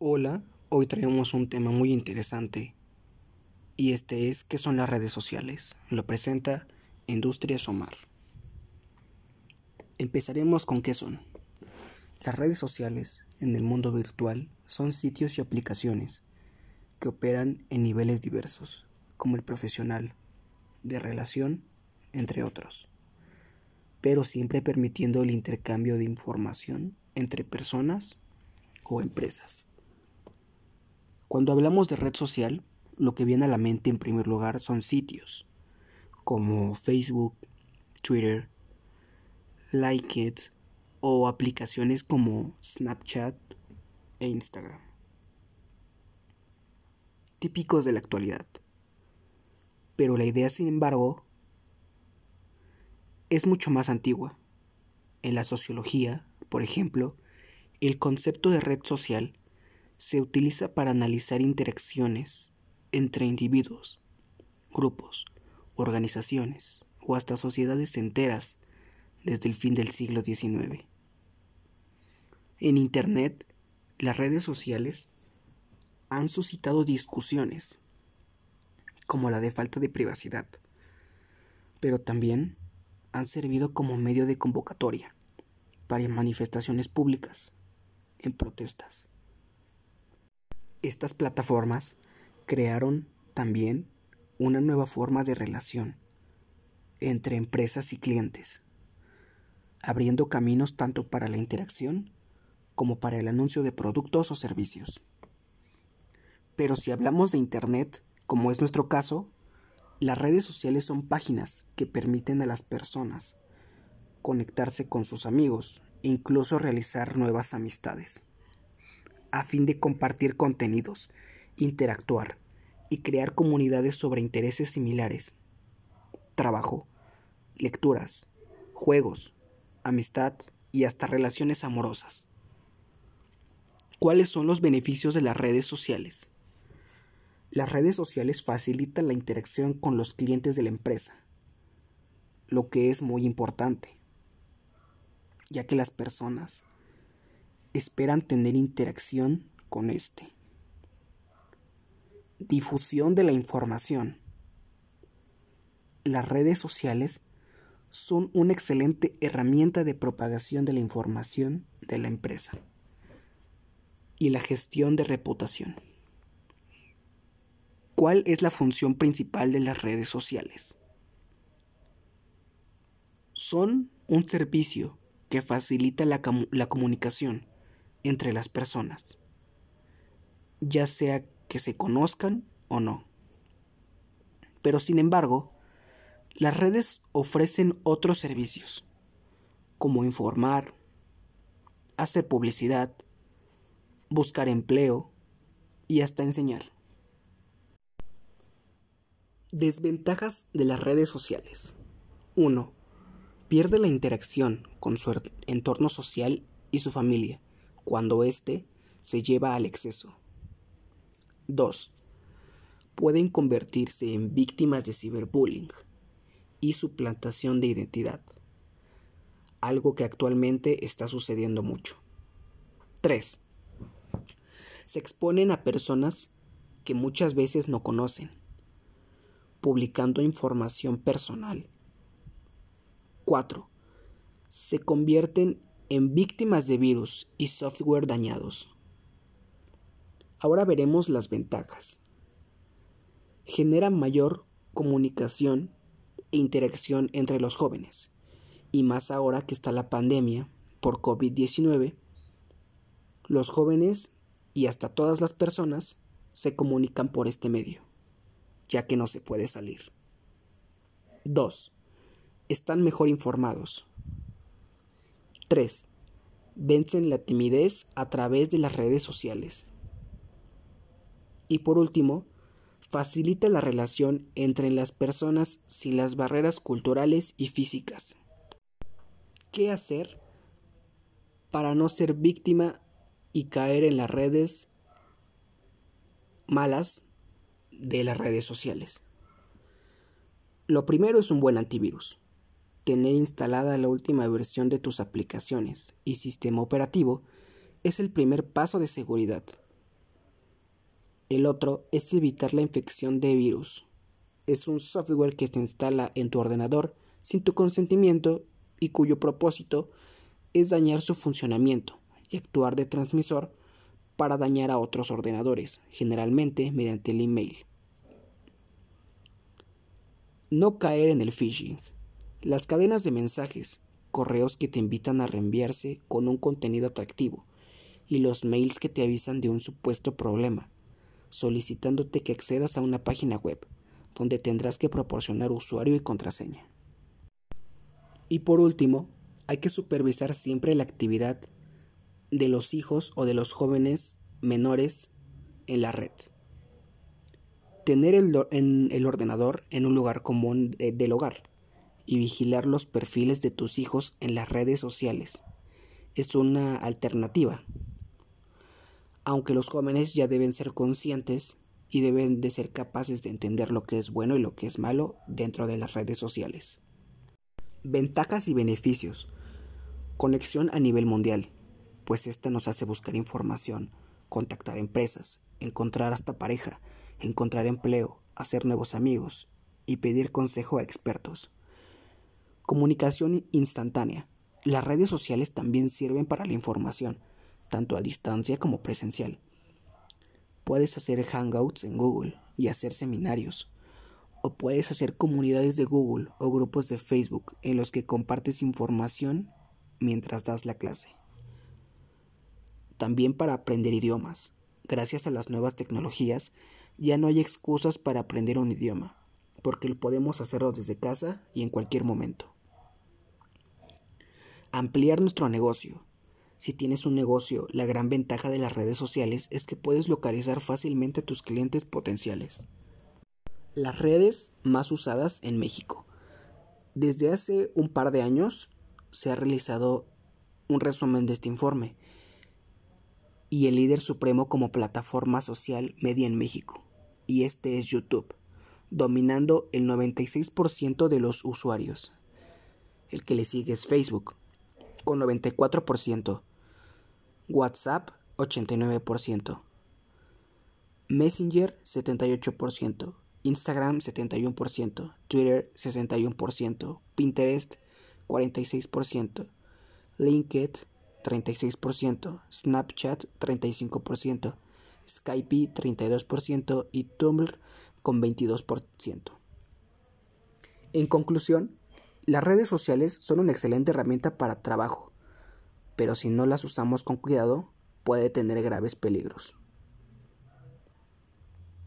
Hola, hoy traemos un tema muy interesante y este es ¿qué son las redes sociales? Lo presenta Industrias Omar. Empezaremos con qué son. Las redes sociales en el mundo virtual son sitios y aplicaciones que operan en niveles diversos, como el profesional, de relación, entre otros, pero siempre permitiendo el intercambio de información entre personas o empresas. Cuando hablamos de red social, lo que viene a la mente en primer lugar son sitios como Facebook, Twitter, Like o aplicaciones como Snapchat e Instagram. Típicos de la actualidad. Pero la idea, sin embargo, es mucho más antigua. En la sociología, por ejemplo, el concepto de red social se utiliza para analizar interacciones entre individuos, grupos, organizaciones o hasta sociedades enteras desde el fin del siglo XIX. En Internet, las redes sociales han suscitado discusiones, como la de falta de privacidad, pero también han servido como medio de convocatoria para manifestaciones públicas en protestas. Estas plataformas crearon también una nueva forma de relación entre empresas y clientes, abriendo caminos tanto para la interacción como para el anuncio de productos o servicios. Pero si hablamos de Internet, como es nuestro caso, las redes sociales son páginas que permiten a las personas conectarse con sus amigos e incluso realizar nuevas amistades a fin de compartir contenidos, interactuar y crear comunidades sobre intereses similares. Trabajo, lecturas, juegos, amistad y hasta relaciones amorosas. ¿Cuáles son los beneficios de las redes sociales? Las redes sociales facilitan la interacción con los clientes de la empresa, lo que es muy importante, ya que las personas esperan tener interacción con este. Difusión de la información. Las redes sociales son una excelente herramienta de propagación de la información de la empresa y la gestión de reputación. ¿Cuál es la función principal de las redes sociales? Son un servicio que facilita la, la comunicación entre las personas, ya sea que se conozcan o no. Pero sin embargo, las redes ofrecen otros servicios, como informar, hacer publicidad, buscar empleo y hasta enseñar. Desventajas de las redes sociales. 1. Pierde la interacción con su entorno social y su familia cuando éste se lleva al exceso. 2. Pueden convertirse en víctimas de ciberbullying y suplantación de identidad, algo que actualmente está sucediendo mucho. 3. Se exponen a personas que muchas veces no conocen, publicando información personal. 4. Se convierten en víctimas de virus y software dañados. Ahora veremos las ventajas. Genera mayor comunicación e interacción entre los jóvenes, y más ahora que está la pandemia por COVID-19, los jóvenes y hasta todas las personas se comunican por este medio, ya que no se puede salir. 2. Están mejor informados. 3. Vencen la timidez a través de las redes sociales. Y por último, facilita la relación entre las personas sin las barreras culturales y físicas. ¿Qué hacer para no ser víctima y caer en las redes malas de las redes sociales? Lo primero es un buen antivirus tener instalada la última versión de tus aplicaciones y sistema operativo es el primer paso de seguridad El otro es evitar la infección de virus. Es un software que se instala en tu ordenador sin tu consentimiento y cuyo propósito es dañar su funcionamiento y actuar de transmisor para dañar a otros ordenadores, generalmente mediante el email. No caer en el phishing. Las cadenas de mensajes, correos que te invitan a reenviarse con un contenido atractivo y los mails que te avisan de un supuesto problema, solicitándote que accedas a una página web, donde tendrás que proporcionar usuario y contraseña. Y por último, hay que supervisar siempre la actividad de los hijos o de los jóvenes menores en la red. Tener el, en el ordenador en un lugar común del hogar y vigilar los perfiles de tus hijos en las redes sociales es una alternativa. Aunque los jóvenes ya deben ser conscientes y deben de ser capaces de entender lo que es bueno y lo que es malo dentro de las redes sociales. Ventajas y beneficios. Conexión a nivel mundial, pues esta nos hace buscar información, contactar empresas, encontrar hasta pareja, encontrar empleo, hacer nuevos amigos y pedir consejo a expertos. Comunicación instantánea. Las redes sociales también sirven para la información, tanto a distancia como presencial. Puedes hacer hangouts en Google y hacer seminarios. O puedes hacer comunidades de Google o grupos de Facebook en los que compartes información mientras das la clase. También para aprender idiomas. Gracias a las nuevas tecnologías, ya no hay excusas para aprender un idioma, porque podemos hacerlo desde casa y en cualquier momento. Ampliar nuestro negocio. Si tienes un negocio, la gran ventaja de las redes sociales es que puedes localizar fácilmente tus clientes potenciales. Las redes más usadas en México. Desde hace un par de años se ha realizado un resumen de este informe y el líder supremo como plataforma social media en México y este es YouTube, dominando el 96% de los usuarios. El que le sigue es Facebook, con 94%, WhatsApp 89%, Messenger 78%, Instagram 71%, Twitter 61%, Pinterest 46%, LinkedIn 36%, Snapchat 35%, Skype 32% y Tumblr con 22%. En conclusión, las redes sociales son una excelente herramienta para trabajo, pero si no las usamos con cuidado puede tener graves peligros.